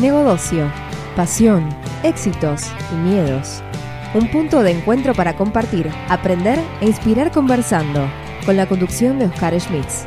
Negocio, pasión, éxitos y miedos. Un punto de encuentro para compartir, aprender e inspirar conversando, con la conducción de Oscar Schmitz.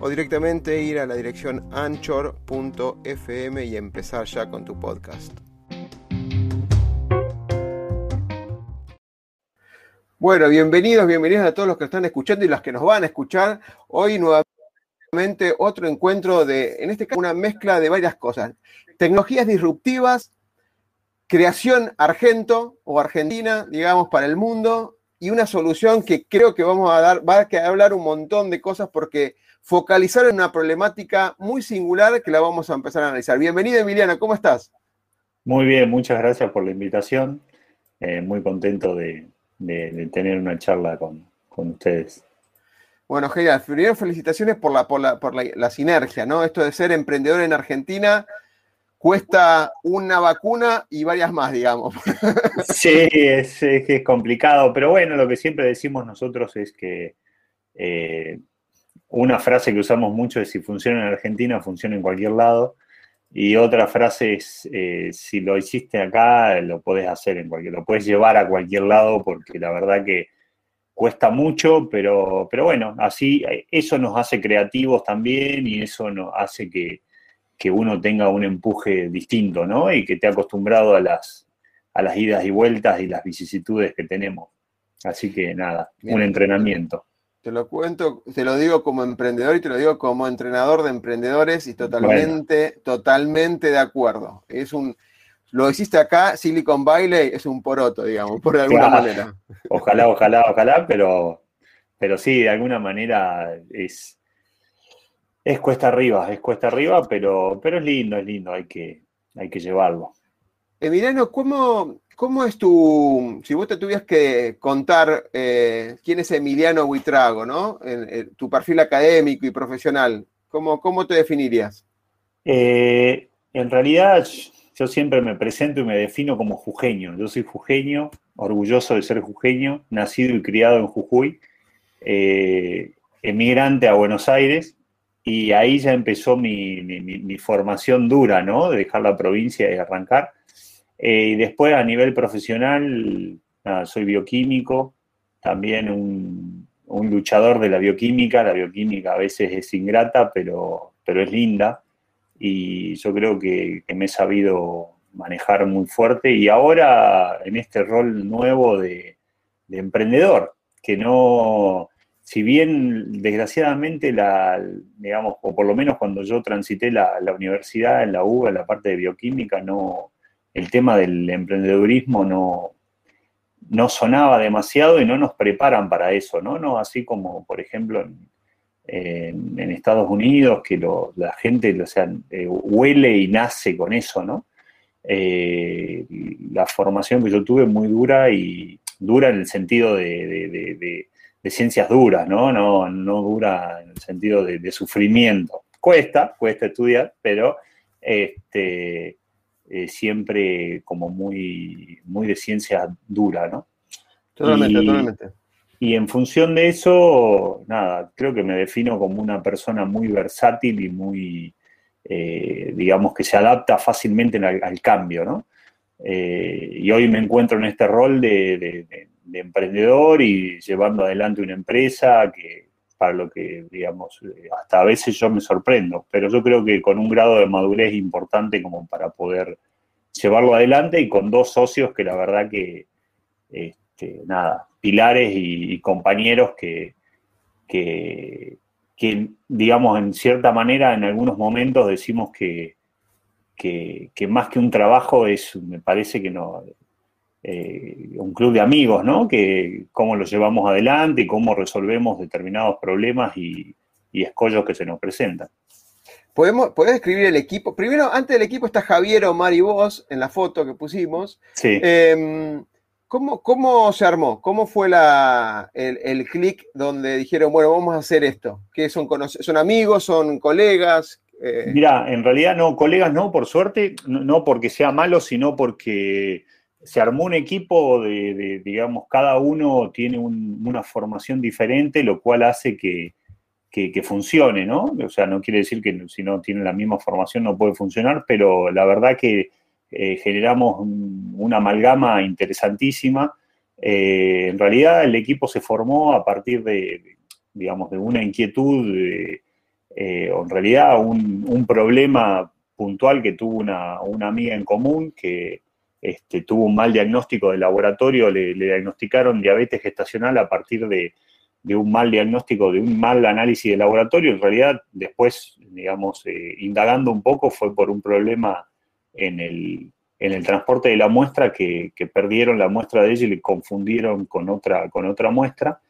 o directamente ir a la dirección anchor.fm y empezar ya con tu podcast. Bueno, bienvenidos, bienvenidos a todos los que están escuchando y los que nos van a escuchar. Hoy nuevamente otro encuentro de, en este caso, una mezcla de varias cosas. Tecnologías disruptivas, creación argento o argentina, digamos, para el mundo y una solución que creo que vamos a dar, va a hablar un montón de cosas porque focalizar en una problemática muy singular que la vamos a empezar a analizar. Bienvenida Emiliana, ¿cómo estás? Muy bien, muchas gracias por la invitación. Eh, muy contento de, tener una charla con, ustedes. Bueno, genial. Primero, felicitaciones por la, por, la, sinergia, ¿no? Esto de ser emprendedor en Argentina cuesta una vacuna y varias más, digamos. Sí, es, es, complicado, pero bueno, lo que siempre decimos nosotros es que eh, una frase que usamos mucho es si funciona en Argentina, funciona en cualquier lado. Y otra frase es, eh, si lo hiciste acá, lo podés hacer en cualquier, lo puedes llevar a cualquier lado porque la verdad que cuesta mucho, pero, pero bueno, así eso nos hace creativos también y eso nos hace que, uno tenga un empuje distinto, ¿no? Y que esté acostumbrado a las, a las idas y vueltas y las vicisitudes que tenemos. Así que nada, un entrenamiento. Te lo cuento, te lo digo como emprendedor y te lo digo como entrenador de emprendedores y totalmente, totalmente de acuerdo. Es un, lo hiciste acá, Silicon Valley es un poroto, digamos, por alguna manera. Ojalá, ojalá, ojalá, pero, pero sí, de alguna manera es, es cuesta arriba, es cuesta arriba, pero, pero es lindo, es lindo, hay que, hay que llevarlo. Emiliano, ¿cómo, ¿Cómo es tu, si vos te tuvieras que contar eh, quién es Emiliano Buitrago, ¿no? Tu perfil académico y profesional, ¿cómo, cómo te definirías? Eh, en realidad, yo siempre me presento y me defino como jujeño. Yo soy jujeño, orgulloso de ser jujeño, nacido y criado en Jujuy, eh, emigrante a Buenos Aires, y ahí ya empezó mi formación dura, ¿no? De dejar la provincia y arrancar. Eh, y después a nivel profesional, soy bioquímico, también un, luchador de la bioquímica. La bioquímica a veces es ingrata, pero, pero es linda. Y yo creo que, me he sabido manejar muy fuerte. Y ahora en este rol nuevo de, emprendedor, que no, si bien desgraciadamente la, digamos, o por lo menos cuando yo transité la, universidad en la UBA, en la parte de bioquímica, no, el tema del emprendedurismo no, no sonaba demasiado y no nos preparan para eso, ¿no? no así como, por ejemplo, en, Estados Unidos, que la gente o sea, eh, huele y nace con eso, ¿no? Eh, la formación que yo tuve muy dura y dura en el sentido de, ciencias duras, ¿no? ¿no? No dura en el sentido de, sufrimiento. Cuesta, cuesta estudiar, pero este, eh, siempre como muy, muy de ciencia dura, ¿no? Totalmente, totalmente. Y en función de eso, nada, creo que me defino como una persona muy versátil y muy, eh, digamos, que se adapta fácilmente al, cambio, ¿no? Eh, y hoy me encuentro en este rol de, emprendedor y llevando adelante una empresa que lo que, digamos, eh, hasta a veces yo me sorprendo, pero yo creo que con un grado de madurez importante como para poder llevarlo adelante y con dos socios que la verdad que, este, nada, pilares y, compañeros que, que, digamos, en cierta manera, en algunos momentos decimos que, que, más que un trabajo es, me parece que no, eh, un club de amigos, ¿no? Que cómo lo llevamos adelante y cómo resolvemos determinados problemas y, escollos que se nos presentan. ¿Podemos, ¿Podés describir el equipo? Primero, antes del equipo está Javier, Omar y vos en la foto que pusimos. Sí. Em, ¿cómo, se armó? ¿Cómo fue la, el, el clic donde dijeron, bueno, vamos a hacer esto? ¿Qué son, son amigos, son colegas? Eh, Mira, en realidad no, colegas no, por suerte, no, porque sea malo, sino porque se armó un equipo de, digamos, cada uno tiene una formación diferente, lo cual hace que, funcione, ¿no? O sea, no quiere decir que si no tienen la misma formación no puede funcionar, pero la verdad que eh, generamos una amalgama interesantísima. Eh, en realidad el equipo se formó a partir de, digamos, de una inquietud eh, o en realidad un, problema puntual que tuvo una, amiga en común que este, tuvo un mal diagnóstico de laboratorio, le, diagnosticaron diabetes gestacional a partir de, un mal diagnóstico, de un mal análisis de laboratorio. En realidad, después, digamos, eh, indagando un poco, fue por un problema en el, transporte de la muestra que, perdieron la muestra de ella y le confundieron con otra, con otra muestra.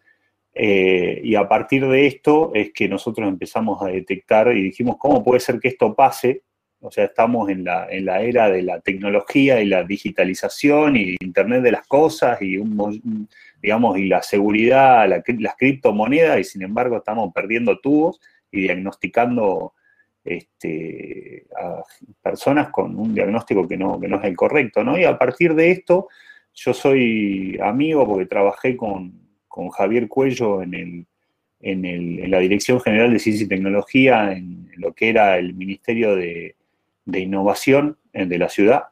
Eh, y a partir de esto es que nosotros empezamos a detectar y dijimos, ¿cómo puede ser que esto pase? O sea, estamos en la, en la era de la tecnología y la digitalización y Internet de las cosas y, un, digamos, y la seguridad, las criptomonedas y sin embargo estamos perdiendo tubos y diagnosticando este, a personas con un diagnóstico que no, que no es el correcto, ¿no? Y a partir de esto, yo soy amigo porque trabajé con, con Javier Cuello en, la Dirección General de Ciencia y Tecnología, en, lo que era el Ministerio de, Innovación de la ciudad.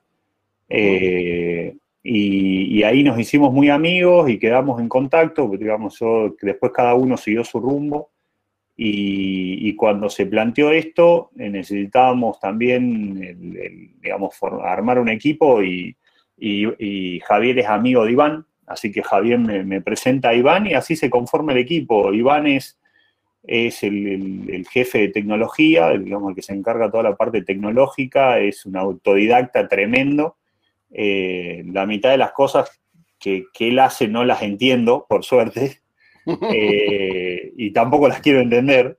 Eh, y, ahí nos hicimos muy amigos y quedamos en contacto, digamos, después cada uno siguió su rumbo. Y, cuando se planteó esto, eh, necesitábamos también, digamos, armar un equipo y, Javier es amigo de Iván, Así que Javier me, presenta a Iván y así se conforma el equipo. Iván es, es el, jefe de tecnología, digamos, el que se encarga de toda la parte tecnológica, es un autodidacta tremendo. Eh, la mitad de las cosas que, él hace no las entiendo, por suerte, eh, y tampoco las quiero entender.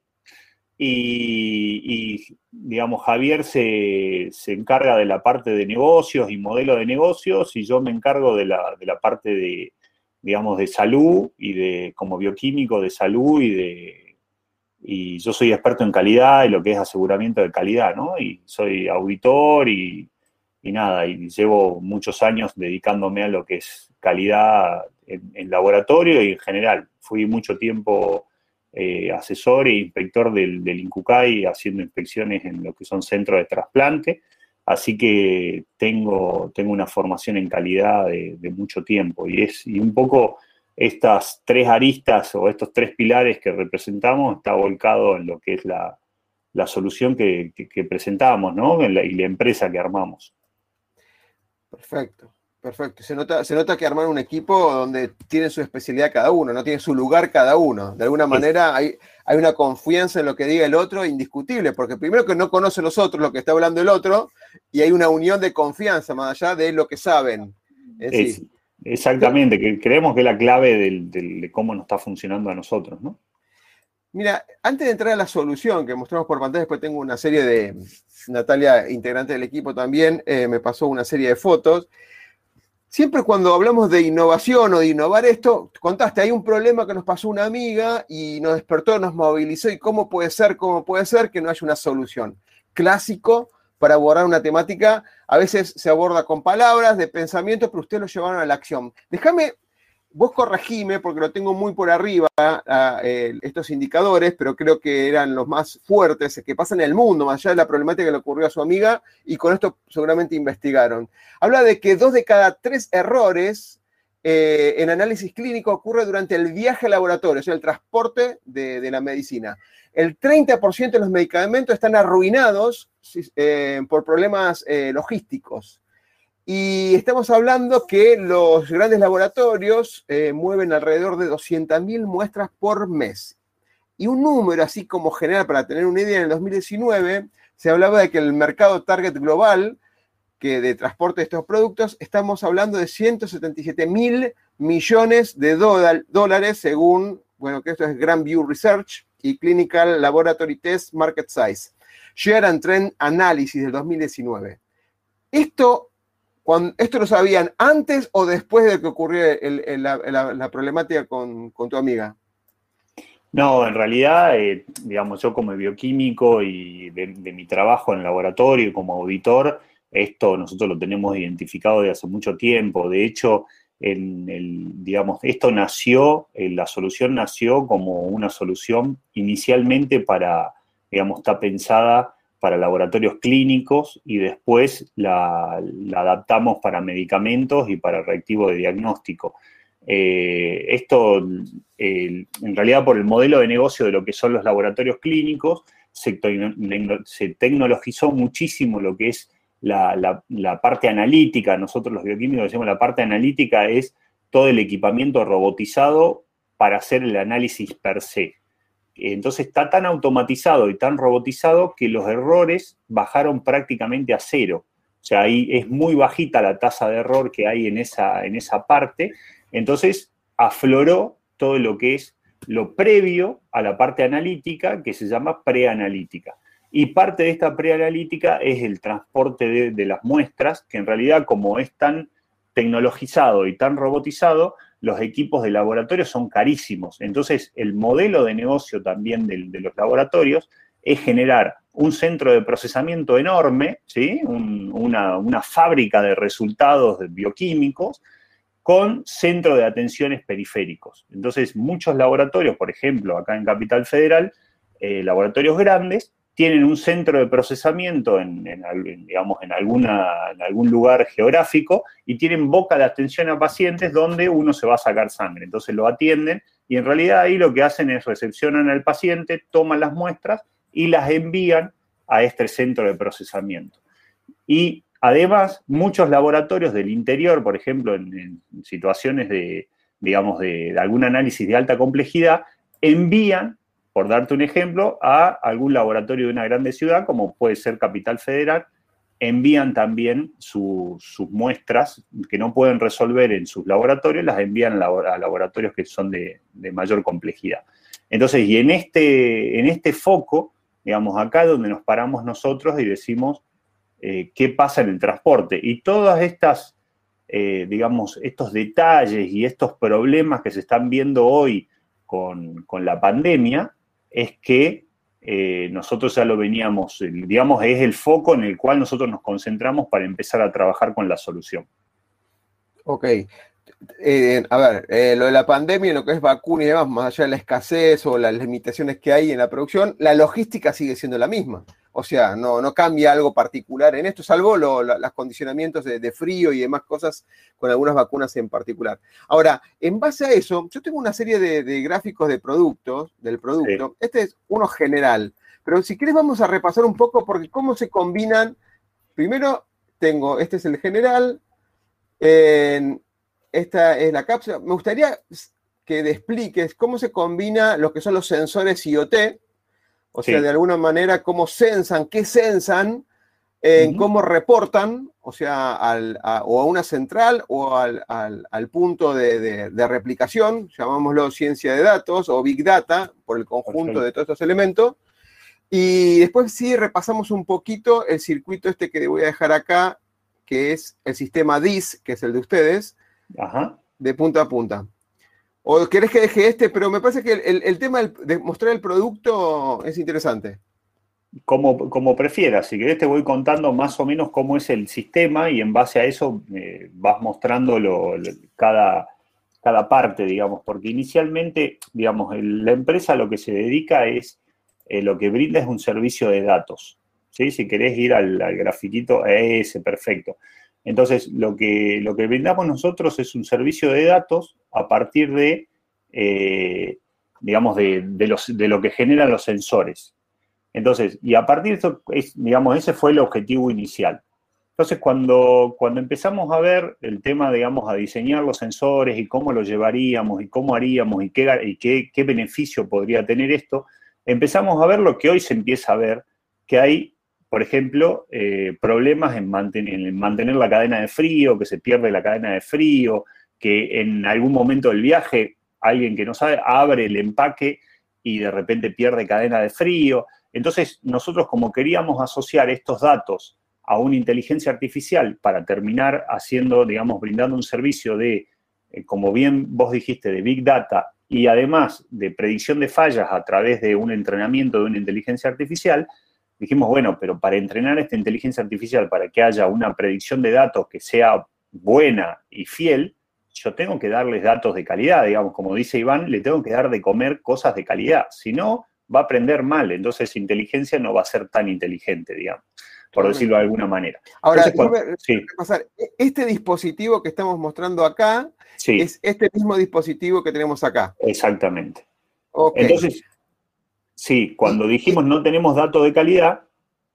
Y, digamos, Javier se, encarga de la parte de negocios y modelo de negocios y yo me encargo de la, parte de, digamos, de salud y de, como bioquímico de salud y de, y yo soy experto en calidad y lo que es aseguramiento de calidad, ¿no? Y soy auditor y, nada, y llevo muchos años dedicándome a lo que es calidad en, laboratorio y en general. Fui mucho tiempo eh, asesor e inspector del, del, INCUCAI haciendo inspecciones en lo que son centros de trasplante, así que tengo, tengo una formación en calidad de, mucho tiempo y, es, y un poco estas tres aristas o estos tres pilares que representamos está volcado en lo que es la, solución que, presentamos ¿no? y la empresa que armamos. Perfecto. Perfecto. Se nota, se nota que armar un equipo donde tiene su especialidad cada uno, no tiene su lugar cada uno. De alguna manera hay, hay una confianza en lo que diga el otro indiscutible, porque primero que no conoce los otros lo que está hablando el otro, y hay una unión de confianza más allá de lo que saben. Exactamente, que creemos que es la clave de cómo nos está funcionando a nosotros, ¿no? Mira, antes de entrar a la solución que mostramos por pantalla, después tengo una serie de, Natalia, integrante del equipo también, eh, me pasó una serie de fotos siempre cuando hablamos de innovación o de innovar esto, contaste, hay un problema que nos pasó una amiga y nos despertó, nos movilizó y cómo puede ser, cómo puede ser que no haya una solución. Clásico para abordar una temática, a veces se aborda con palabras de pensamiento, pero ustedes lo llevaron a la acción. Déjame vos corregime, porque lo tengo muy por arriba, estos indicadores, pero creo que eran los más fuertes que pasan en el mundo, más allá de la problemática que le ocurrió a su amiga, y con esto seguramente investigaron. Habla de que dos de cada tres errores eh, en análisis clínico ocurre durante el viaje al laboratorio, o sea, el transporte de, la medicina. El 30% de los medicamentos están arruinados eh, por problemas eh, logísticos. Y estamos hablando que los grandes laboratorios eh, mueven alrededor de 200.000 muestras por mes. Y un número así como general, para tener una idea, en el 2019 se hablaba de que el mercado target global, que de transporte de estos productos, estamos hablando de 177 mil millones de dólares según, bueno, que esto es Grand View Research y Clinical Laboratory Test Market Size. Share and Trend Analysis del 2019. Esto, cuando, ¿Esto lo sabían antes o después de que ocurrió la, problemática con, tu amiga? No, en realidad, eh, digamos, yo como bioquímico y de, mi trabajo en el laboratorio como auditor, esto nosotros lo tenemos identificado desde hace mucho tiempo. De hecho, digamos, esto nació, eh, la solución nació como una solución inicialmente para, digamos, está pensada para laboratorios clínicos y después la, adaptamos para medicamentos y para reactivo de diagnóstico. Eh, esto, en realidad, por el modelo de negocio de lo que son los laboratorios clínicos, se, se tecnologizó muchísimo lo que es la, parte analítica, nosotros los bioquímicos decimos la parte analítica es todo el equipamiento robotizado para hacer el análisis per se. Entonces está tan automatizado y tan robotizado que los errores bajaron prácticamente a cero. O sea, ahí es muy bajita la tasa de error que hay en esa, en esa parte. Entonces afloró todo lo que es lo previo a la parte analítica que se llama preanalítica. Y parte de esta preanalítica es el transporte de, las muestras, que en realidad como es tan tecnologizado y tan robotizado, los equipos de laboratorio son carísimos. Entonces, el modelo de negocio también de, los laboratorios es generar un centro de procesamiento enorme, ¿sí? una, una, fábrica de resultados bioquímicos con centro de atenciones periféricos. Entonces, muchos laboratorios, por ejemplo, acá en Capital Federal, eh, laboratorios grandes, tienen un centro de procesamiento en, digamos, en, alguna, algún lugar geográfico y tienen boca de atención a pacientes donde uno se va a sacar sangre. Entonces lo atienden y en realidad ahí lo que hacen es recepcionan al paciente, toman las muestras y las envían a este centro de procesamiento. Y además, muchos laboratorios del interior, por ejemplo, en, situaciones de, digamos, de algún análisis de alta complejidad, envían por darte un ejemplo, a algún laboratorio de una grande ciudad, como puede ser Capital Federal, envían también sus muestras que no pueden resolver en sus laboratorios, las envían a laboratorios que son de, mayor complejidad. Entonces, y en este, en este foco, digamos, acá donde nos paramos nosotros y decimos eh, qué pasa en el transporte. Y todas estas, eh, digamos, estos detalles y estos problemas que se están viendo hoy con, con la pandemia, es que eh, nosotros ya lo veníamos, digamos, es el foco en el cual nosotros nos concentramos para empezar a trabajar con la solución. Ok. Eh, a ver, eh, lo de la pandemia, lo que es vacuna y demás, más allá de la escasez o las limitaciones que hay en la producción, la logística sigue siendo la misma. O sea, no, no cambia algo particular en esto, salvo los condicionamientos de, frío y demás cosas con algunas vacunas en particular. Ahora, en base a eso, yo tengo una serie de, gráficos de productos, del producto. Este es uno general, pero si quieres vamos a repasar un poco porque cómo se combinan. Primero tengo, este es el general, esta es la cápsula. Me gustaría que te expliques cómo se combina lo que son los sensores IoT, o sea, de alguna manera, cómo sensan, qué sensan, en cómo reportan, o sea, a, o a una central o al, punto de, replicación, llamámoslo ciencia de datos o big data, por el conjunto de todos estos elementos. Y después sí repasamos un poquito el circuito este que voy a dejar acá, que es el sistema DIS, que es el de ustedes, de punta a punta. ¿O querés que deje este? Pero me parece que el, tema de mostrar el producto es interesante. Como, como prefieras, si querés te voy contando más o menos cómo es el sistema y en base a eso eh, vas mostrando cada, cada parte, digamos, porque inicialmente, digamos, la empresa lo que se dedica es, eh, lo que brinda es un servicio de datos. ¿sí? Si querés ir al, al grafiquito, ese, perfecto. Entonces, lo que, lo que brindamos nosotros es un servicio de datos a partir de, eh, digamos, de, los, de, lo que generan los sensores. Entonces, y a partir de eso, digamos, ese fue el objetivo inicial. Entonces, cuando, cuando empezamos a ver el tema, digamos, a diseñar los sensores y cómo lo llevaríamos y cómo haríamos y qué, y qué beneficio podría tener esto, empezamos a ver lo que hoy se empieza a ver, que hay por ejemplo, eh, problemas en mantener, la cadena de frío, que se pierde la cadena de frío, que en algún momento del viaje alguien que no sabe abre el empaque y de repente pierde cadena de frío. Entonces, nosotros como queríamos asociar estos datos a una inteligencia artificial para terminar haciendo, digamos, brindando un servicio de, eh, como bien vos dijiste, de Big Data y además de predicción de fallas a través de un entrenamiento de una inteligencia artificial, dijimos, bueno, pero para entrenar esta inteligencia artificial, para que haya una predicción de datos que sea buena y fiel, yo tengo que darles datos de calidad, digamos, como dice Iván, le tengo que dar de comer cosas de calidad, si no, va a aprender mal, entonces inteligencia no va a ser tan inteligente, digamos, por decirlo de alguna manera. Ahora, pasar, e-, este dispositivo que estamos mostrando acá es este mismo dispositivo que tenemos acá. Exactamente. Entonces, Sí, cuando dijimos no tenemos datos de calidad,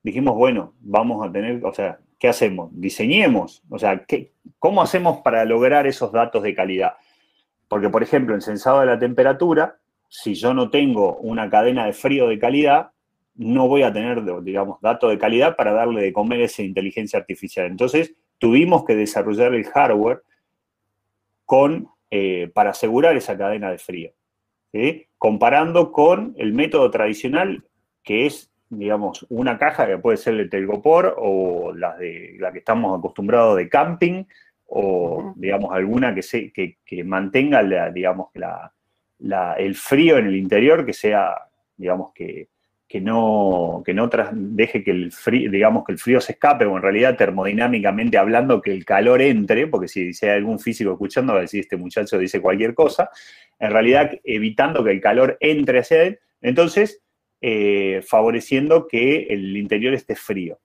dijimos, bueno, vamos a tener, o sea, ¿qué hacemos? Diseñemos, o sea, ¿qué, ¿cómo hacemos para lograr esos datos de calidad? Porque, por ejemplo, en sensado de la temperatura, si yo no tengo una cadena de frío de calidad, no voy a tener, digamos, datos de calidad para darle de comer esa inteligencia artificial. Entonces, tuvimos que desarrollar el hardware con, eh, para asegurar esa cadena de frío comparando con el método tradicional, que es, digamos, una caja que puede ser de telgopor o la, de, la que estamos acostumbrados de camping, o, digamos, alguna que, se, que, mantenga, la, digamos, la, el frío en el interior, que sea, digamos, que, que no, que no deje que el frío, digamos, que el frío se escape, o en realidad termodinámicamente hablando, que el calor entre, porque si, hay algún físico escuchando, va a decir, este muchacho dice cualquier cosa, en realidad evitando que el calor entre hacia él, entonces eh, favoreciendo que el interior esté frío.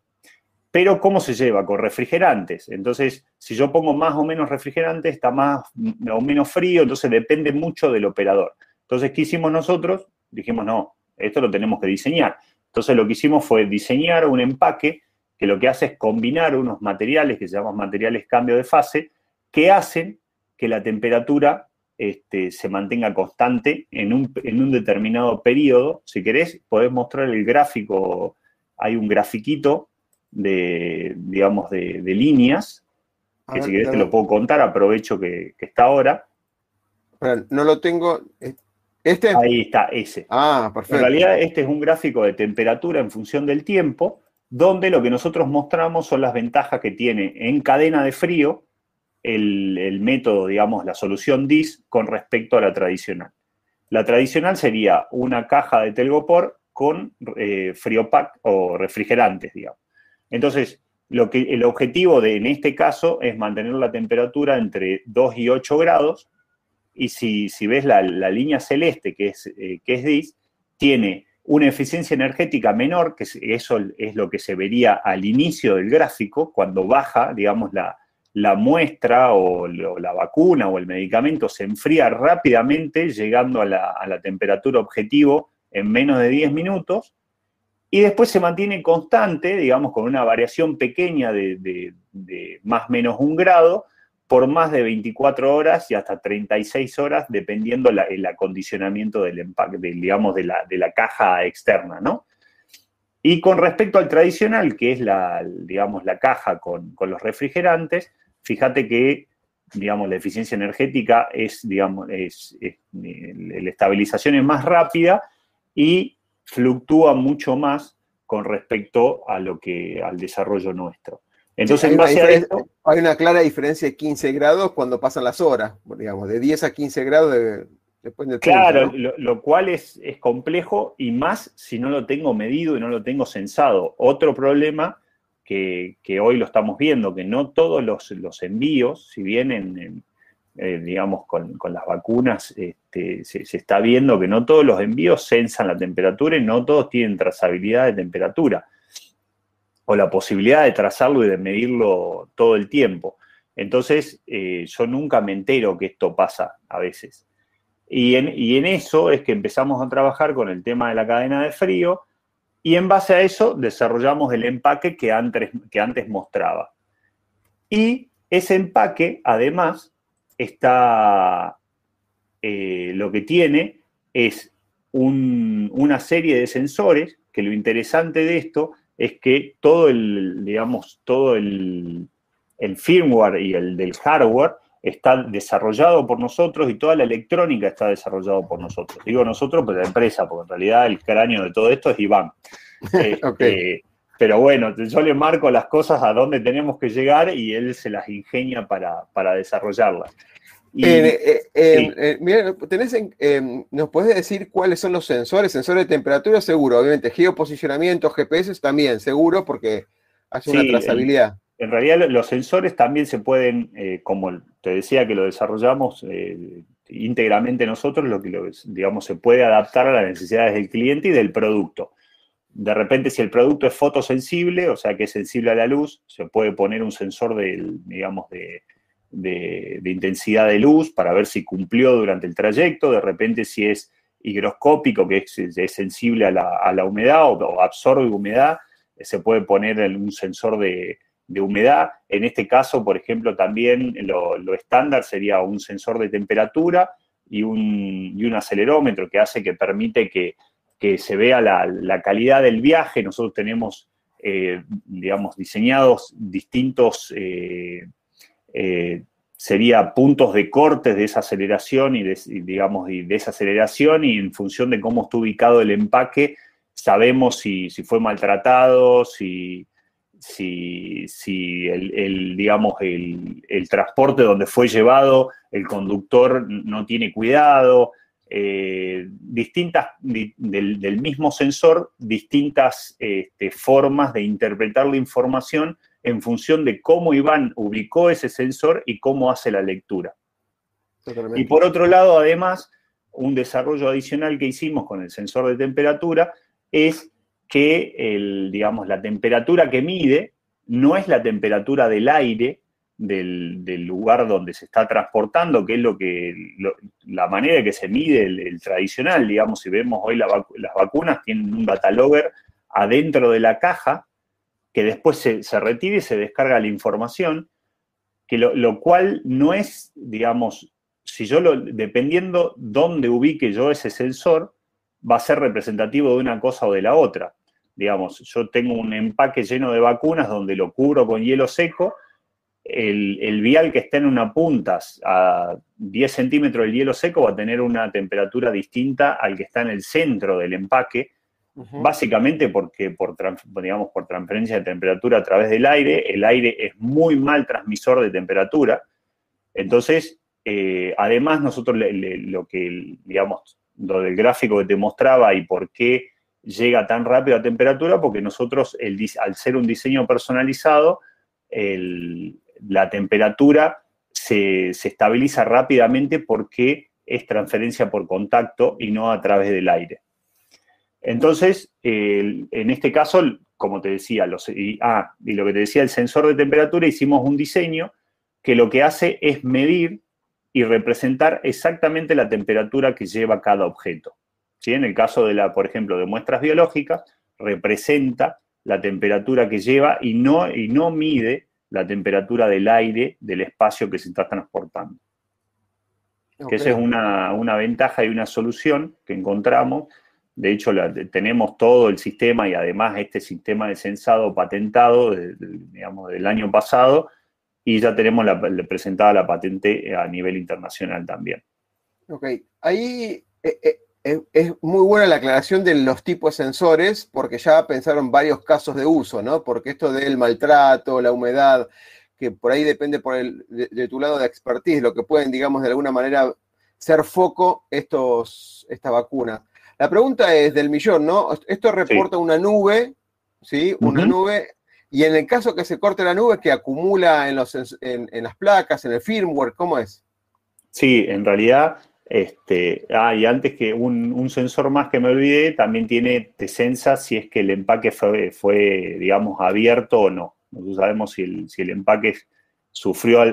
Pero ¿cómo se lleva? Con refrigerantes. Entonces, si yo pongo más o menos refrigerante, está más o menos frío, entonces depende mucho del operador. Entonces, ¿qué hicimos nosotros? Dijimos, no, esto lo tenemos que diseñar. Entonces lo que hicimos fue diseñar un empaque que lo que hace es combinar unos materiales que se llaman materiales cambio de fase, que hacen que la temperatura este, se mantenga constante en un, determinado periodo. Si querés, podés mostrar el gráfico, hay un grafiquito de, digamos, de, líneas, que si querés te lo puedo contar, aprovecho que, que está ahora. No lo tengo, ¿Este? Ahí está, ese. Ah, perfecto. En realidad, este es un gráfico de temperatura en función del tiempo, donde lo que nosotros mostramos son las ventajas que tiene en cadena de frío el, método, digamos, la solución DIS con respecto a la tradicional. La tradicional sería una caja de telgopor con eh, pack o refrigerantes, digamos. Entonces, lo que, el objetivo de, en este caso es mantener la temperatura entre 2 y 8 grados y si, ves la, línea celeste, que es, eh, DIS, tiene una eficiencia energética menor, que eso es lo que se vería al inicio del gráfico, cuando baja, digamos, la, muestra o, la vacuna o el medicamento se enfría rápidamente, llegando a la, temperatura objetivo en menos de 10 minutos, y después se mantiene constante, digamos, con una variación pequeña de, de más o menos un grado, por más de 24 horas y hasta 36 horas, dependiendo el acondicionamiento del empaque, digamos, de la, de la, caja externa, ¿no? Y con respecto al tradicional, que es la, digamos, la caja con, los refrigerantes, fíjate que, digamos, la eficiencia energética es, digamos, es, la estabilización es más rápida y fluctúa mucho más con respecto a lo que, al desarrollo nuestro. Entonces, en esto, hay una clara diferencia de 15 grados cuando pasan las horas, digamos, de 10 a 15 grados después del Claro, lo, cual es, complejo y más si no lo tengo medido y no lo tengo censado. Otro problema que, hoy lo estamos viendo, que no todos los, envíos, si bien eh, digamos, con, las vacunas este, se, se, está viendo que no todos los envíos censan la temperatura y no todos tienen trazabilidad de temperatura o la posibilidad de trazarlo y de medirlo todo el tiempo. Entonces, eh, yo nunca me entero que esto pasa a veces. Y en, eso es que empezamos a trabajar con el tema de la cadena de frío y en base a eso desarrollamos el empaque que antes, que antes mostraba. Y ese empaque, además, está, eh, lo que tiene es una serie de sensores, que lo interesante de esto es que todo el, digamos, todo el, el firmware y el del hardware está desarrollado por nosotros y toda la electrónica está desarrollada por nosotros. Digo nosotros, pues la empresa, porque en realidad el cráneo de todo esto es Iván. Este, pero bueno, yo le marco las cosas a dónde tenemos que llegar y él se las ingenia para, para desarrollarlas. Eh, eh, mira, tenés em, ¿nos puedes decir cuáles son los sensores? Sensores de temperatura, seguro, obviamente. Geoposicionamiento, GPS también, seguro, porque hace una trazabilidad. En realidad los sensores también se pueden, eh, como te decía que lo desarrollamos íntegramente nosotros, lo que digamos se puede adaptar a las necesidades del cliente y del producto. De repente, si el producto es fotosensible, o sea que es sensible a la luz, se puede poner un sensor del, digamos, de, de, intensidad de luz para ver si cumplió durante el trayecto, de repente si es higroscópico, que es, sensible a la, humedad o, absorbe humedad, se puede poner un sensor de, humedad. En este caso, por ejemplo, también lo, estándar sería un sensor de temperatura y un, acelerómetro que hace que permite que, se vea la, calidad del viaje. Nosotros tenemos, eh, digamos, diseñados distintos... Eh, eh, sería puntos de cortes de esa aceleración y, digamos, y desaceleración y en función de cómo está ubicado el empaque, sabemos si, fue maltratado, si, si, el, digamos, el, transporte donde fue llevado, el conductor no tiene cuidado, eh, distintas, del, mismo sensor, distintas este, formas de interpretar la información en función de cómo Iván ubicó ese sensor y cómo hace la lectura. Y por otro lado, además, un desarrollo adicional que hicimos con el sensor de temperatura es que el, digamos, la temperatura que mide no es la temperatura del aire del, lugar donde se está transportando, que es lo que la manera que se mide el, tradicional, digamos, si vemos hoy las vacunas tienen un data logger adentro de la caja que después se, se retire y se descarga la información, que lo, cual no es, digamos, si yo lo, dependiendo dónde ubique yo ese sensor, va a ser representativo de una cosa o de la otra. Digamos, yo tengo un empaque lleno de vacunas donde lo cubro con hielo seco, el, el, vial que está en una punta a 10 centímetros del hielo seco va a tener una temperatura distinta al que está en el centro del empaque, Básicamente porque por, digamos, por transferencia de temperatura a través del aire, el aire es muy mal transmisor de temperatura. Entonces, eh, además, nosotros lo que, digamos, lo del gráfico que te mostraba y por qué llega tan rápido a temperatura, porque nosotros, el, al ser un diseño personalizado, la temperatura se, se estabiliza rápidamente porque es transferencia por contacto y no a través del aire. Entonces, en este caso, como te decía, los, y, ah, y lo que te decía, el sensor de temperatura, hicimos un diseño que lo que hace es medir y representar exactamente la temperatura que lleva cada objeto. ¿Sí? En el caso de la, por ejemplo, de muestras biológicas, representa la temperatura que lleva y no, y no mide la temperatura del aire del espacio que se está transportando. Que esa es una, una, ventaja y una solución que encontramos de hecho, tenemos todo el sistema y además este sistema de censado patentado, digamos, del año pasado, y ya tenemos presentada la patente a nivel internacional también. Ok, ahí eh, eh, eh, es muy buena la aclaración de los tipos de sensores, porque ya pensaron varios casos de uso, ¿no? Porque esto del maltrato, la humedad, que por ahí depende por el, de, tu lado de expertise, lo que pueden, digamos, de alguna manera ser foco estos, esta vacuna. La pregunta es del millón, ¿no? Esto reporta una nube, ¿sí? Una nube, y en el caso que se corte la nube, que acumula en, los, en, las placas, en el firmware, ¿cómo es? Sí, en realidad, este, ah, y antes que un, sensor más que me olvidé, también tiene, te sensa si es que el empaque fue, fue digamos, abierto o no. Nosotros sabemos si el, si el empaque sufrió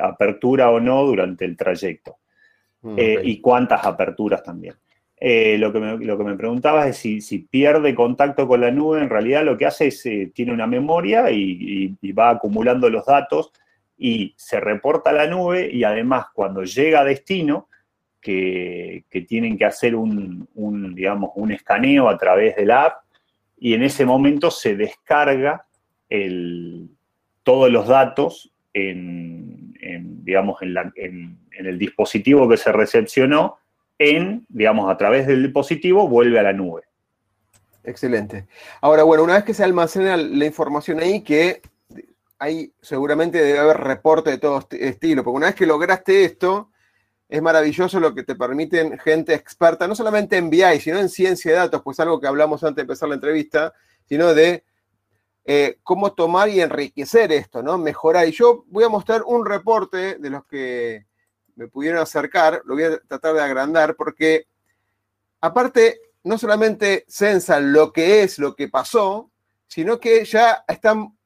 apertura o no durante el trayecto. Mm, eh, y cuántas aperturas también. Eh, lo, que me, lo que me preguntabas es si, pierde contacto con la nube, en realidad lo que hace es, eh, tiene una memoria y, va acumulando los datos y se reporta a la nube y además cuando llega a destino, que, tienen que hacer un, digamos, un escaneo a través de la app, y en ese momento se descarga todos los datos en, digamos, en, el dispositivo que se recepcionó, en, digamos, a través del dispositivo vuelve a la nube. Excelente. Ahora, bueno, una vez que se almacena la información ahí, que ahí seguramente debe haber reporte de todo estilo, porque una vez que lograste esto, es maravilloso lo que te permiten gente experta, no solamente en BI, sino en ciencia de datos, pues algo que hablamos antes de empezar la entrevista, sino de eh, cómo tomar y enriquecer esto, ¿no? Mejorar. Y yo voy a mostrar un reporte de los que me pudieron acercar, lo voy a tratar de agrandar, porque aparte, no solamente censan lo que es, lo que pasó, sino que ya están,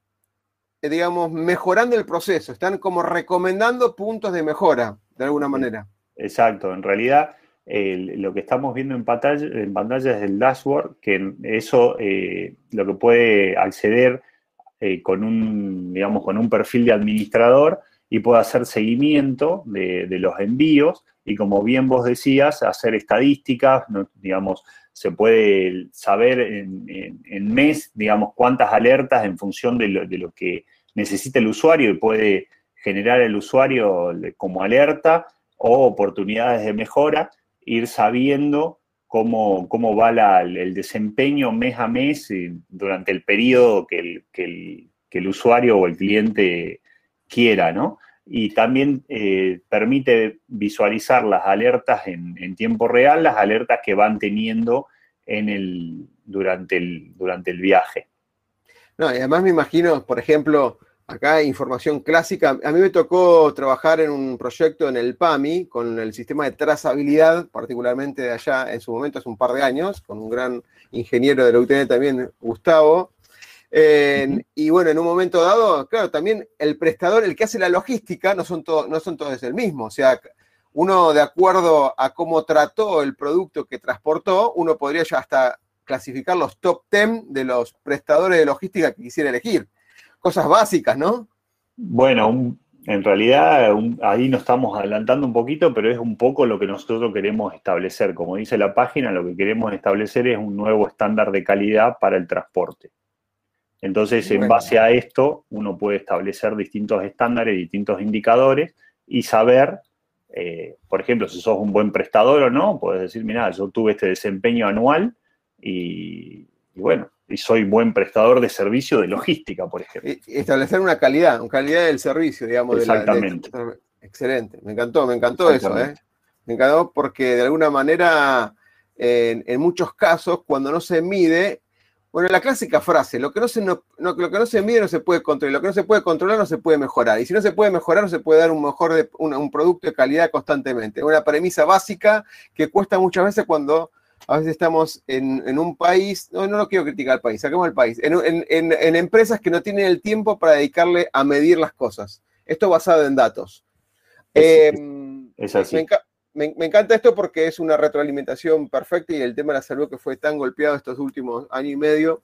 eh, digamos, mejorando el proceso, están como recomendando puntos de mejora, de alguna manera. Exacto, en realidad lo que estamos viendo en pantalla, en pantalla es el dashboard, que eso eh, lo que puede acceder eh, con un, digamos, con un perfil de administrador y puede hacer seguimiento de, los envíos y como bien vos decías, hacer estadísticas, digamos, se puede saber en, mes, digamos, cuántas alertas en función de lo, de lo que necesita el usuario y puede generar el usuario como alerta o oportunidades de mejora ir sabiendo cómo, cómo va el desempeño mes a mes durante el periodo que el, usuario o el cliente quiera, ¿no? Y también eh, permite visualizar las alertas en, tiempo real, las alertas que van teniendo en el, durante, el, durante el viaje. No, y además me imagino, por ejemplo, Acá información clásica. A mí me tocó trabajar en un proyecto en el PAMI con el sistema de trazabilidad, particularmente de allá en su momento, hace un par de años, con un gran ingeniero de la UTN también, Gustavo. Y bueno, en un momento dado, claro, también el prestador, el que hace la logística, no son, no son todos el mismo. O sea, uno de acuerdo a cómo trató el producto que transportó, uno podría ya hasta clasificar los top 10 de los prestadores de logística que quisiera elegir cosas básicas, ¿no? Bueno, en realidad ahí nos estamos adelantando un poquito, pero es un poco lo que nosotros queremos establecer. Como dice la página, lo que queremos establecer es un nuevo estándar de calidad para el transporte. Entonces, en base a esto, uno puede establecer distintos estándares, distintos indicadores y saber, eh, por ejemplo, si sos un buen prestador o no, puedes decir, mira, yo tuve este desempeño anual y bueno, y soy buen prestador de servicio de logística, por ejemplo. Establecer una calidad, una calidad del servicio, digamos. Exactamente. excelente, me encantó, me encantó eso, ¿eh? Me encantó porque de alguna manera, en, muchos casos, cuando no se mide, bueno, la clásica frase, lo que no, se, no, lo que no se mide no se puede controlar, lo que no se puede controlar no se puede mejorar, y si no se puede mejorar no se puede dar un mejor de, un producto de calidad constantemente. Una premisa básica que cuesta muchas veces cuando a veces estamos en, un país, no, no lo quiero criticar al país, saquemos el país, en, empresas que no tienen el tiempo para dedicarle a medir las cosas. Esto basado en datos. Es, em, así. Me, encanta esto porque es una retroalimentación perfecta y el tema de la salud que fue tan golpeado estos últimos años y medio.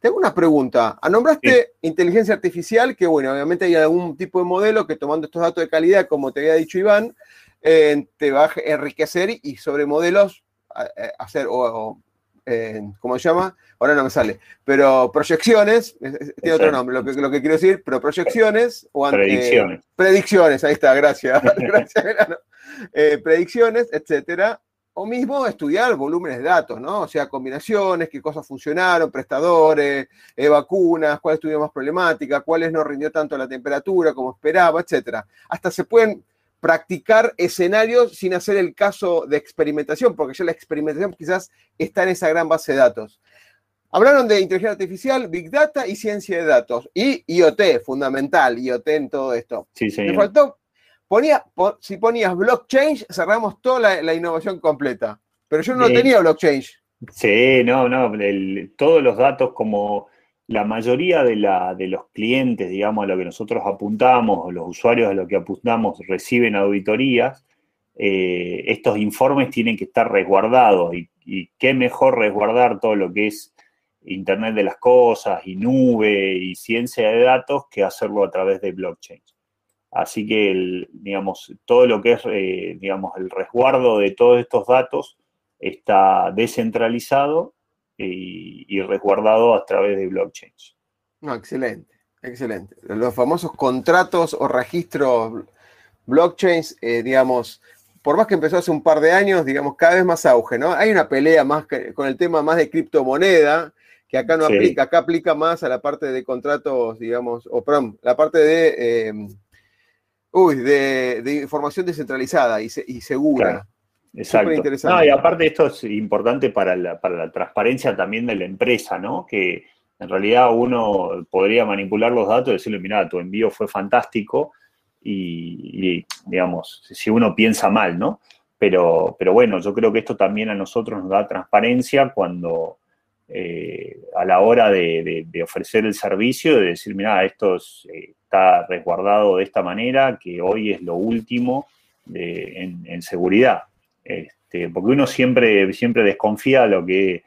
Tengo una pregunta. Nombraste inteligencia artificial, que bueno, obviamente hay algún tipo de modelo que tomando estos datos de calidad, como te había dicho Iván, eh, te va a enriquecer y sobre modelos eh, hacer, o, eh, ¿cómo se llama? Ahora no me sale, pero proyecciones, tiene otro nombre, lo que, lo que quiero decir, pero proyecciones o predicciones. predicciones, ahí está, gracias, predicciones, etcétera. O mismo estudiar volúmenes de datos, ¿no? O sea, combinaciones, qué cosas funcionaron, prestadores, vacunas, cuáles tuvieron más problemática, cuáles no rindió tanto la temperatura como esperaba, etcétera. Hasta se pueden practicar escenarios sin hacer el caso de experimentación, porque ya la experimentación quizás está en esa gran base de datos. Hablaron de inteligencia artificial, Big Data y ciencia de datos. Y IoT, fundamental, IoT en todo esto. Sí, sí. Me faltó, ponía, si ponías blockchain, cerramos toda la, innovación completa. Pero yo no tenía blockchain. Sí, no, no, todos los datos como la mayoría de, los clientes, digamos, a lo que nosotros apuntamos, o los usuarios a lo que apuntamos, reciben auditorías, eh, estos informes tienen que estar resguardados. Y, qué mejor resguardar todo lo que es Internet de las Cosas y nube y ciencia de datos que hacerlo a través de blockchain. Así que, digamos, todo lo que es, eh, digamos, el resguardo de todos estos datos está descentralizado y, resguardado a través de blockchain. No, excelente, excelente. Los famosos contratos o registros blockchains, eh, digamos, por más que empezó hace un par de años, digamos, cada vez más auge, ¿no? Hay una pelea más con el tema más de criptomoneda, que acá no aplica, acá aplica más a la parte de contratos, digamos, o perdón, la parte de, uy, de, información descentralizada y, segura. Exacto. No, y aparte esto es importante para la, para la transparencia también de la empresa, ¿no? Que en realidad uno podría manipular los datos y decirle, mira, tu envío fue fantástico, y, digamos, si uno piensa mal, ¿no? Pero, pero bueno, yo creo que esto también a nosotros nos da transparencia cuando eh, a la hora de, ofrecer el servicio, de decir, mira, esto eh, está resguardado de esta manera, que hoy es lo último en, seguridad. Este, porque uno siempre, siempre desconfía de lo que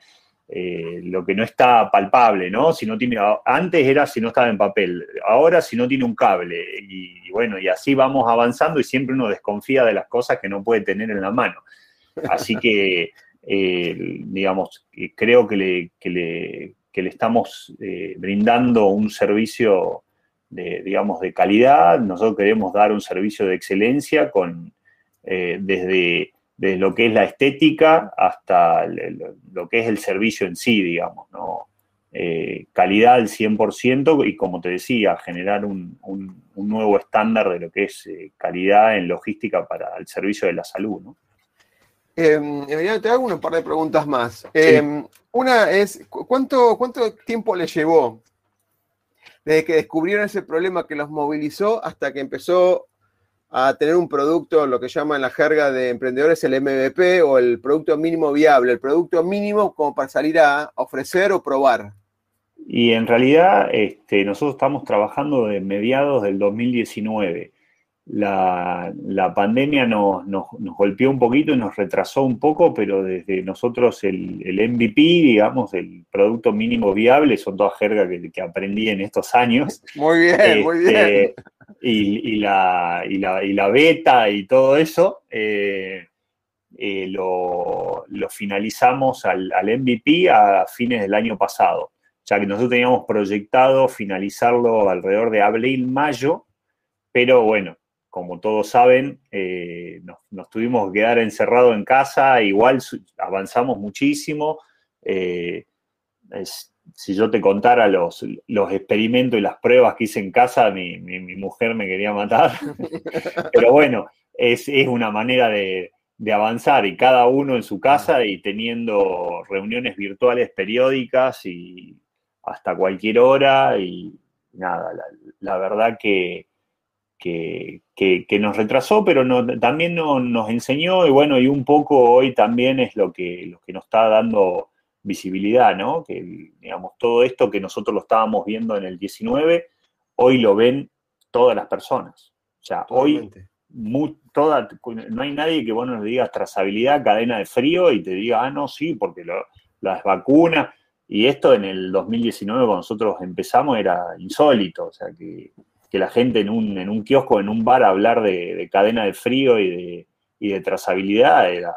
eh, lo que no está palpable, ¿no? Si no tiene, antes era si no estaba en papel, ahora si no tiene un cable. Y, bueno, y así vamos avanzando y siempre uno desconfía de las cosas que no puede tener en la mano. Así que, eh, digamos, creo que le, le, le estamos eh, brindando un servicio de, digamos, de calidad. Nosotros queremos dar un servicio de excelencia con, desde desde lo que es la estética hasta lo que es el servicio en sí, digamos, ¿no? Eh, calidad al 100% y como te decía, generar un, nuevo estándar de lo que es eh, calidad en logística para el servicio de la salud. ¿no? Em, te hago un par de preguntas más. Em, una es, ¿cuánto, ¿cuánto tiempo le llevó desde que descubrieron ese problema que los movilizó hasta que empezó a tener un producto, lo que llaman la jerga de emprendedores el MVP o el producto mínimo viable, el producto mínimo como para salir a ofrecer o probar. Y en realidad este, nosotros estamos trabajando de mediados del 2019. La, pandemia nos, golpeó un poquito y nos retrasó un poco, pero desde nosotros el, MVP, digamos, el producto mínimo viable, son todas jergas que, aprendí en estos años. Muy bien, muy bien. Este, y, la, y, la, beta y todo eso, eh, eh, lo, finalizamos al, MVP a fines del año pasado, ya que nosotros teníamos proyectado finalizarlo alrededor de abril-mayo, pero bueno, como todos saben, eh, nos, tuvimos que quedar encerrados en casa, igual avanzamos muchísimo si yo te contara los, los, experimentos y las pruebas que hice en casa, mi, mujer me quería matar. Pero bueno, es, una manera de, avanzar y cada uno en su casa y teniendo reuniones virtuales periódicas y hasta cualquier hora y nada, la, verdad que, que, nos retrasó, pero también nos enseñó y bueno, y un poco hoy también es lo que, lo que nos está dando visibilidad, ¿no? Que, digamos, todo esto que nosotros lo estábamos viendo en el 19, hoy lo ven todas las personas. O sea, hoy toda, no hay nadie que vos no le digas trazabilidad, cadena de frío y te diga, ah, no, sí, porque las vacunas, y esto en el 2019 cuando nosotros empezamos era insólito, o sea, que, la gente en un, en un kiosco, en un bar, hablar de, cadena de frío y de, y de trazabilidad era,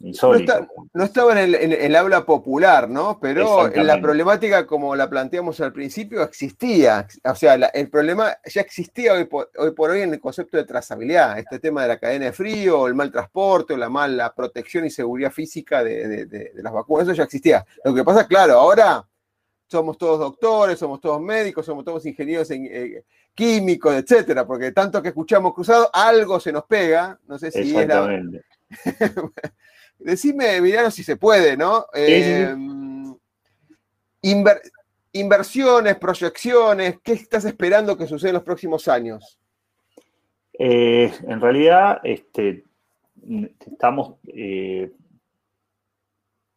no, estaba en el, habla popular, ¿no? Pero en la problemática, como la planteamos al principio, existía. O sea, el problema ya existía hoy por, hoy en el concepto de trazabilidad. Este tema de la cadena de frío, el mal transporte, la mala protección y seguridad física de, las vacunas, eso ya existía. Lo que pasa, claro, ahora somos todos doctores, somos todos médicos, somos todos ingenieros en, eh, químicos, etcétera, porque tanto que escuchamos cruzado, algo se nos pega. No sé si era. Decime, Emiliano, si se puede, ¿no? Em, inversiones, proyecciones, ¿qué estás esperando que suceda en los próximos años? Eh, en realidad, este, estamos.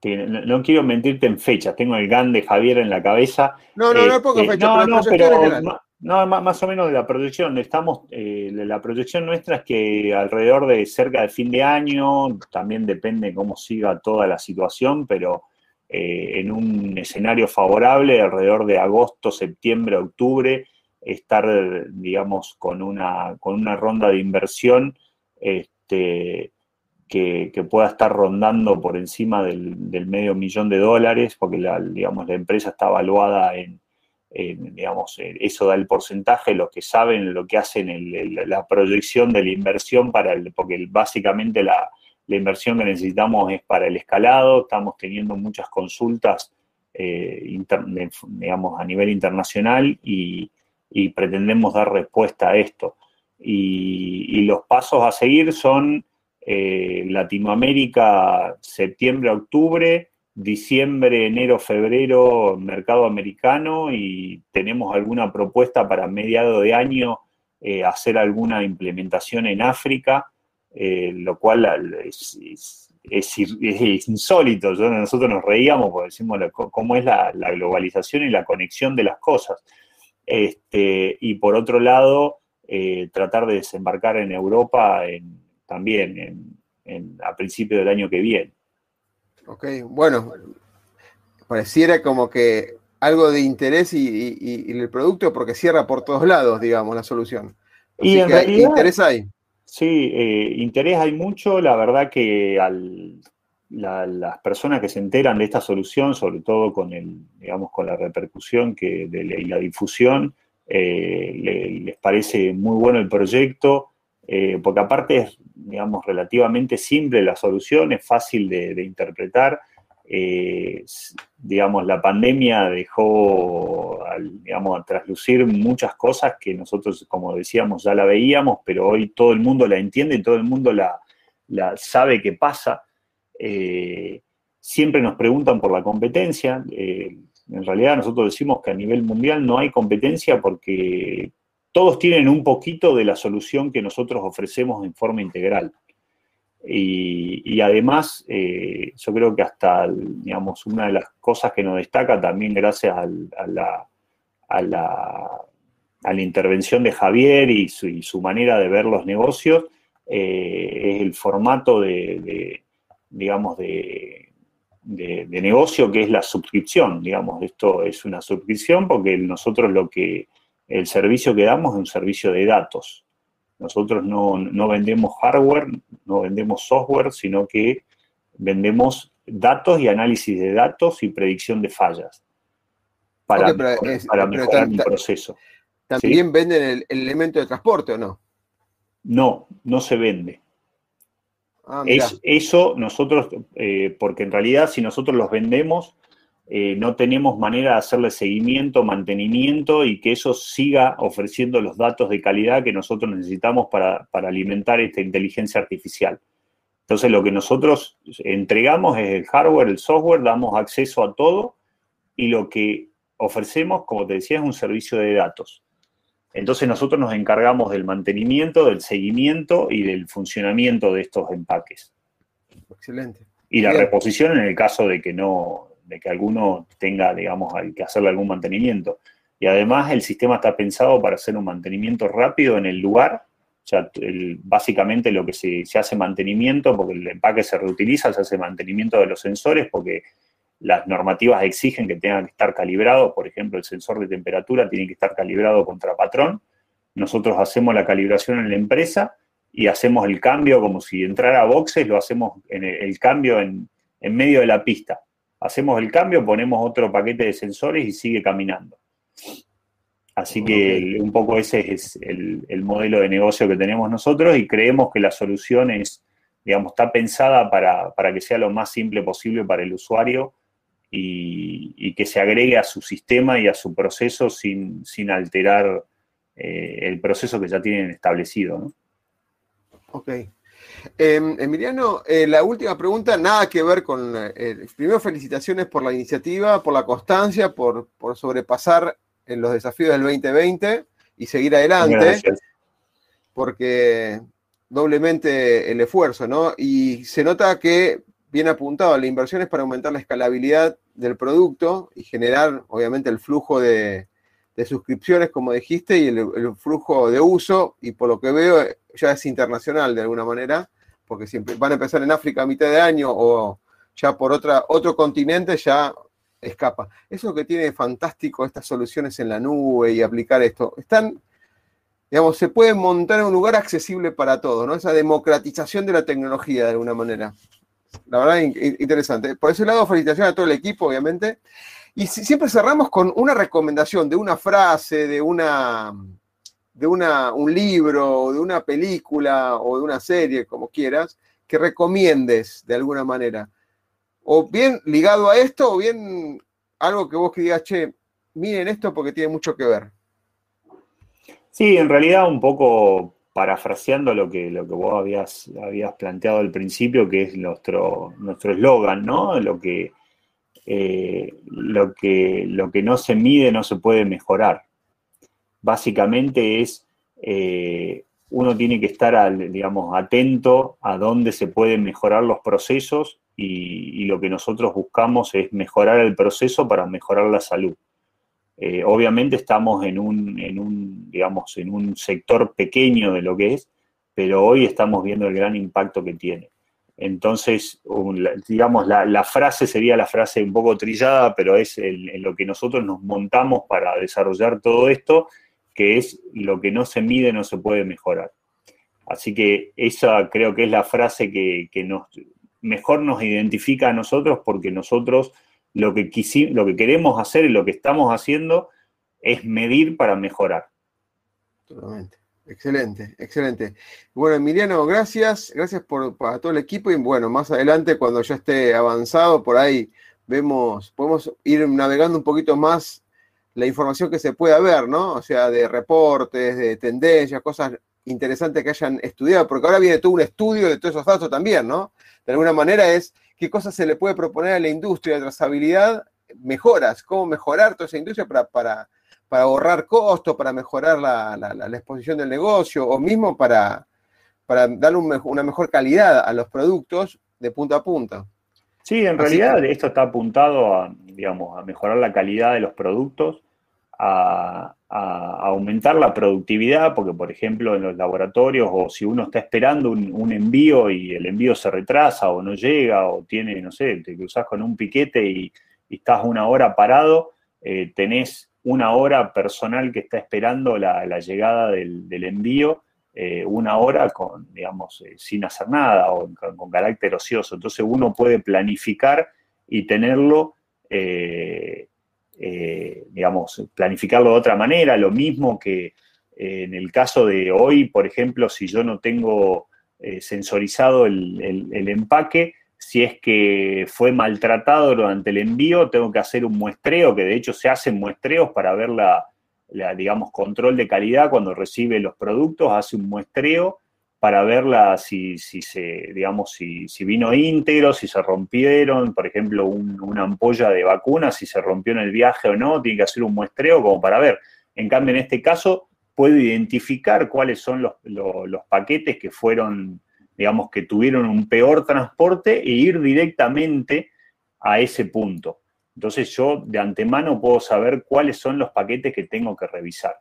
Eh, no, quiero mentirte en fechas, tengo el GAN de Javier en la cabeza. No, no, no no poco eh, fecha, no, no, pero no, más, o menos de la proyección. Estamos, eh, la proyección nuestra es que alrededor de cerca de fin de año, también depende cómo siga toda la situación, pero eh, en un escenario favorable, alrededor de agosto, septiembre, octubre, estar, digamos, con una, con una ronda de inversión este, que, pueda estar rondando por encima del, medio millón de dólares, porque la, digamos, la empresa está evaluada en, digamos, eso da el porcentaje, los que saben lo que hacen, la proyección de la inversión, para el, porque básicamente la, inversión que necesitamos es para el escalado, estamos teniendo muchas consultas, eh, digamos, a nivel internacional y, pretendemos dar respuesta a esto. y los pasos a seguir son eh, Latinoamérica, septiembre, octubre, diciembre, enero, febrero, mercado americano y tenemos alguna propuesta para mediado de año eh, hacer alguna implementación en África, eh, lo cual es, insólito. nosotros nos reíamos porque decimos cómo es la, globalización y la conexión de las cosas. Este, y por otro lado, tratar de desembarcar en Europa en, también en, a principio del año que viene. Ok, bueno, pareciera como que algo de interés y, el producto porque cierra por todos lados, digamos, la solución. y en realidad, interés hay. Sí, eh, interés hay mucho. La verdad que las personas que se enteran de esta solución, sobre todo con el, digamos, con la repercusión que y la difusión, eh, les parece muy bueno el proyecto. Eh, porque aparte es, digamos, relativamente simple la solución, es fácil de, interpretar. Eh, digamos, la pandemia dejó, digamos, a traslucir muchas cosas que nosotros, como decíamos, ya la veíamos, pero hoy todo el mundo la entiende y todo el mundo la, sabe que pasa. Eh, siempre nos preguntan por la competencia. en realidad nosotros decimos que a nivel mundial no hay competencia porque todos tienen un poquito de la solución que nosotros ofrecemos en forma integral. Y, además, eh, yo creo que hasta, digamos, una de las cosas que nos destaca también gracias a, la, intervención de Javier y su, manera de ver los negocios, eh, es el formato de, digamos, de, negocio que es la suscripción, digamos, esto es una suscripción porque nosotros lo que el servicio que damos es un servicio de datos. Nosotros no, vendemos hardware, no vendemos software, sino que vendemos datos y análisis de datos y predicción de fallas para, mejorar el proceso. ¿También venden el, elemento de transporte o no? No, no se vende. Ah, es, eso nosotros, eh, porque en realidad si nosotros los vendemos, eh, no tenemos manera de hacerle seguimiento, mantenimiento y que eso siga ofreciendo los datos de calidad que nosotros necesitamos para, alimentar esta inteligencia artificial. Entonces lo que nosotros entregamos es el hardware, el software, damos acceso a todo y lo que ofrecemos, como te decía, es un servicio de datos. Entonces nosotros nos encargamos del mantenimiento, del seguimiento y del funcionamiento de estos empaques. Excelente. Y la reposición en el caso de que no, de que alguno tenga, digamos, que hacerle algún mantenimiento. Y además el sistema está pensado para hacer un mantenimiento rápido en el lugar. O sea, básicamente lo que se, hace mantenimiento, porque el empaque se reutiliza, se hace mantenimiento de los sensores, porque las normativas exigen que tengan que estar calibrados. Por ejemplo, el sensor de temperatura tiene que estar calibrado contra patrón. Nosotros hacemos la calibración en la empresa y hacemos el cambio como si entrara a boxes, lo hacemos en el, cambio en medio de la pista hacemos el cambio, ponemos otro paquete de sensores y sigue caminando. Así que un poco ese es el, modelo de negocio que tenemos nosotros y creemos que la solución es, digamos, está pensada para, que sea lo más simple posible para el usuario y, que se agregue a su sistema y a su proceso sin, alterar eh, el proceso que ya tienen establecido. ¿no? Ok. Em, Emiliano, eh, la última pregunta, nada que ver con... Eh, primero, felicitaciones por la iniciativa, por la constancia, por, sobrepasar en los desafíos del 2020 y seguir adelante. Porque doblemente el esfuerzo, ¿no? Y se nota que bien apuntado, la inversión es para aumentar la escalabilidad del producto y generar, obviamente, el flujo de, suscripciones, como dijiste, y el, flujo de uso, y por lo que veo, ya es internacional de alguna manera, porque siempre van a empezar en África a mitad de año o ya por otra, otro continente, ya escapa. Eso que tiene fantástico estas soluciones en la nube y aplicar esto. Están digamos, se puede montar en un lugar accesible para todos, ¿no? Esa democratización de la tecnología de alguna manera. La verdad, interesante. Por ese lado, felicitaciones a todo el equipo, obviamente. Y siempre cerramos con una recomendación de una frase, de una de una, un libro, de una película o de una serie, como quieras, que recomiendes de alguna manera. O bien ligado a esto, o bien algo que vos que digas, che, miren esto porque tiene mucho que ver. Sí, en realidad un poco parafraseando lo que, lo que vos habías, habías planteado al principio, que es nuestro eslogan, ¿no? Lo que, eh, lo, que, lo que no se mide no se puede mejorar. Básicamente es, eh, uno tiene que estar, digamos, atento a dónde se pueden mejorar los procesos y, lo que nosotros buscamos es mejorar el proceso para mejorar la salud. Eh, obviamente estamos en un, en un, digamos, en un sector pequeño de lo que es, pero hoy estamos viendo el gran impacto que tiene. Entonces, digamos, la, frase sería la frase un poco trillada, pero es en lo que nosotros nos montamos para desarrollar todo esto, que es lo que no se mide no se puede mejorar. Así que esa creo que es la frase que, nos, mejor nos identifica a nosotros porque nosotros lo que, lo que queremos hacer y lo que estamos haciendo es medir para mejorar. Totalmente. Excelente, excelente. Bueno, Emiliano, gracias, gracias por, a todo el equipo y bueno, más adelante cuando ya esté avanzado, por ahí vemos, podemos ir navegando un poquito más la información que se pueda ver, ¿no? O sea, de reportes, de tendencias, cosas interesantes que hayan estudiado, porque ahora viene todo un estudio de todos esos datos también, ¿no? De alguna manera es qué cosas se le puede proponer a la industria de trazabilidad, mejoras, cómo mejorar toda esa industria para, para para ahorrar costos, para mejorar la, exposición del negocio o mismo para, para darle una mejor calidad a los productos de punta a punta. Sí, en realidad esto está apuntado a, digamos, a mejorar la calidad de los productos, a, aumentar la productividad, porque por ejemplo en los laboratorios o si uno está esperando un, envío y el envío se retrasa o no llega o tiene, no sé, te cruzas con un piquete y, estás una hora parado, eh, tenés una hora personal que está esperando la, llegada del, envío, eh, una hora con, digamos, eh, sin hacer nada o con, carácter ocioso. Entonces uno puede planificar y tenerlo, eh, digamos, planificarlo de otra manera, lo mismo que en el caso de hoy, por ejemplo, si yo no tengo sensorizado el empaque, si es que fue maltratado durante el envío, tengo que hacer un muestreo, que de hecho se hacen muestreos para ver la, digamos, control de calidad cuando recibe los productos, hace un muestreo para verla si, si se, digamos, si, si, vino íntegro, si se rompieron, por ejemplo, una ampolla de vacuna, si se rompió en el viaje o no, tiene que hacer un muestreo como para ver. En cambio, en este caso, puedo identificar cuáles son los, los paquetes que fueron digamos, que tuvieron un peor transporte e ir directamente a ese punto. Entonces yo de antemano puedo saber cuáles son los paquetes que tengo que revisar,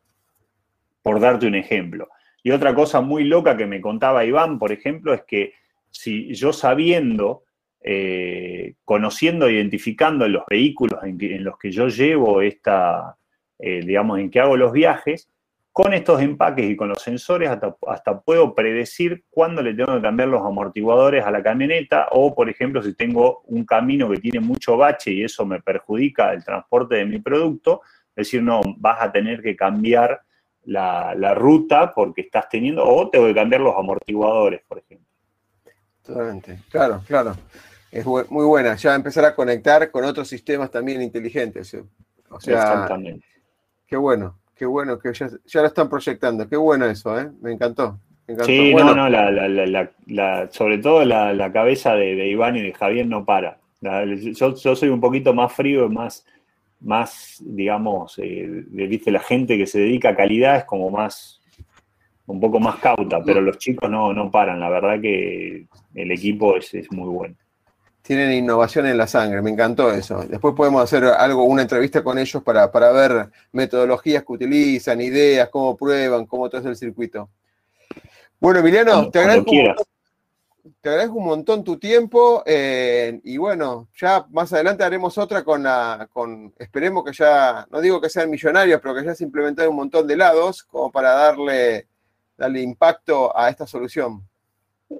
por darte un ejemplo. Y otra cosa muy loca que me contaba Iván, por ejemplo, es que si yo sabiendo, eh, conociendo, identificando los vehículos en, los que yo llevo esta, eh, digamos, en que hago los viajes, con estos empaques y con los sensores hasta, puedo predecir cuándo le tengo que cambiar los amortiguadores a la camioneta o, por ejemplo, si tengo un camino que tiene mucho bache y eso me perjudica el transporte de mi producto, decir, no, vas a tener que cambiar la, ruta porque estás teniendo, o tengo que cambiar los amortiguadores, por ejemplo. Totalmente, claro, claro. Es muy buena, ya empezar a conectar con otros sistemas también inteligentes. O sea, Exactamente. Qué bueno. Qué bueno que ya, ya lo están proyectando. Qué bueno eso, ¿eh? Me encantó. Sí, no, no, la, sobre todo la, cabeza de, Iván y de Javier no para. Yo, soy un poquito más frío, más, más digamos, eh, viste, la gente que se dedica a calidad es como más, un poco más cauta, pero los chicos no, no paran. La verdad que el equipo es, es muy bueno tienen innovación en la sangre, me encantó eso. Después podemos hacer algo, una entrevista con ellos para, ver metodologías que utilizan, ideas, cómo prueban, cómo todo es el circuito. Bueno, Emiliano, te agradezco. te agradezco un montón tu tiempo eh, y bueno, ya más adelante haremos otra con la, con, esperemos que ya, no digo que sean millonarios, pero que ya se implementado un montón de lados como para darle, darle impacto a esta solución.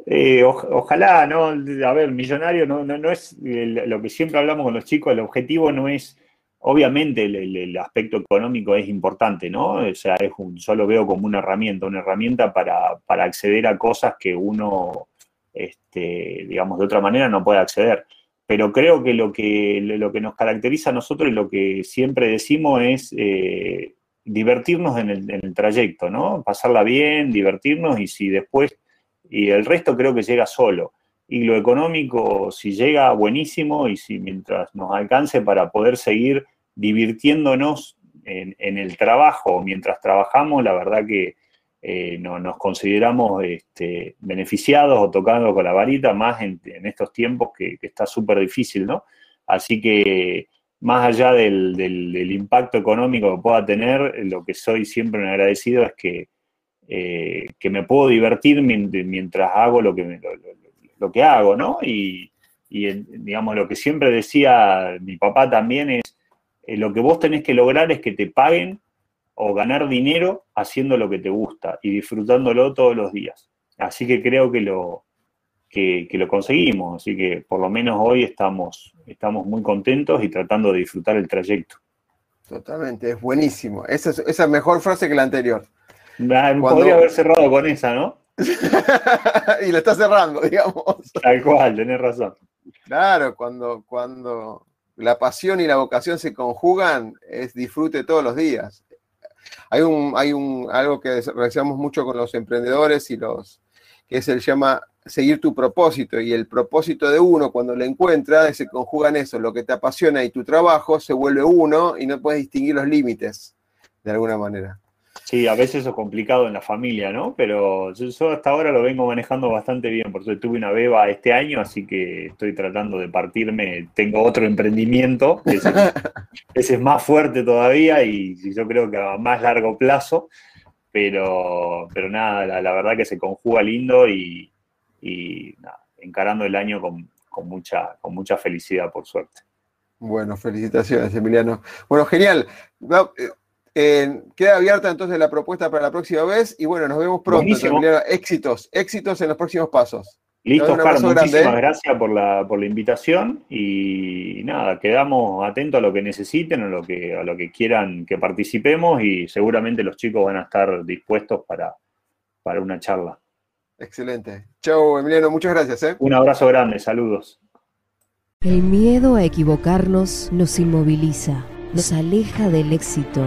Eh, ojalá, ¿no? A ver, millonario no, no, es lo que siempre hablamos con los chicos, el objetivo no es, obviamente el, aspecto económico es importante, ¿no? O sea, es un, yo lo veo como una herramienta, una herramienta para, para acceder a cosas que uno, este, digamos, de otra manera no puede acceder. Pero creo que lo que, lo que nos caracteriza a nosotros y lo que siempre decimos es eh, divertirnos en el trayecto, ¿no? Pasarla bien, divertirnos y si después y el resto creo que llega solo. Y lo económico, si llega, buenísimo, y si mientras nos alcance para poder seguir divirtiéndonos en, el trabajo, mientras trabajamos, la verdad que eh, no, nos consideramos este, beneficiados o tocando con la varita, más en, estos tiempos que, está súper difícil, ¿no? Así que más allá del, del, impacto económico que pueda tener, lo que soy siempre agradecido es que eh, que me puedo divertir mientras hago lo que, lo, que hago, ¿no? Y, digamos, lo que siempre decía mi papá también es, eh, lo que vos tenés que lograr es que te paguen o ganar dinero haciendo lo que te gusta y disfrutándolo todos los días. Así que creo que lo, que, lo conseguimos, así que por lo menos hoy estamos, estamos muy contentos y tratando de disfrutar el trayecto. Totalmente, es buenísimo. Esa es mejor frase que la anterior. Podría haber cerrado con esa, ¿no? y lo está cerrando, digamos. Tal cual, tenés razón. Claro, cuando, cuando la pasión y la vocación se conjugan, es disfrute todos los días. Hay un, hay un algo que realizamos mucho con los emprendedores y los que es el llama seguir tu propósito y el propósito de uno cuando lo encuentra se conjugan eso, lo que te apasiona y tu trabajo se vuelve uno y no puedes distinguir los límites de alguna manera. Sí, a veces es complicado en la familia, ¿no? Pero yo, hasta ahora lo vengo manejando bastante bien, porque tuve una beba este año, así que estoy tratando de partirme. Tengo otro emprendimiento, ese, es más fuerte todavía y yo creo que a más largo plazo, pero, pero nada, la, verdad que se conjuga lindo y, encarando el año con, mucha, con mucha felicidad, por suerte. Bueno, felicitaciones, Emiliano. Bueno, genial. Eh, queda abierta entonces la propuesta para la próxima vez y bueno, nos vemos pronto. Éxitos, éxitos en los próximos pasos. Listo, Oscar, muchísimas gracias por la, por la invitación y nada, quedamos atentos a lo que necesiten, a lo que, a lo que quieran que participemos y seguramente los chicos van a estar dispuestos para, para una charla. Excelente. Chau, Emiliano, muchas gracias. ¿eh? Un abrazo grande, saludos. El miedo a equivocarnos nos inmoviliza, nos aleja del éxito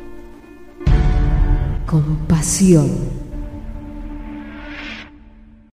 compasión.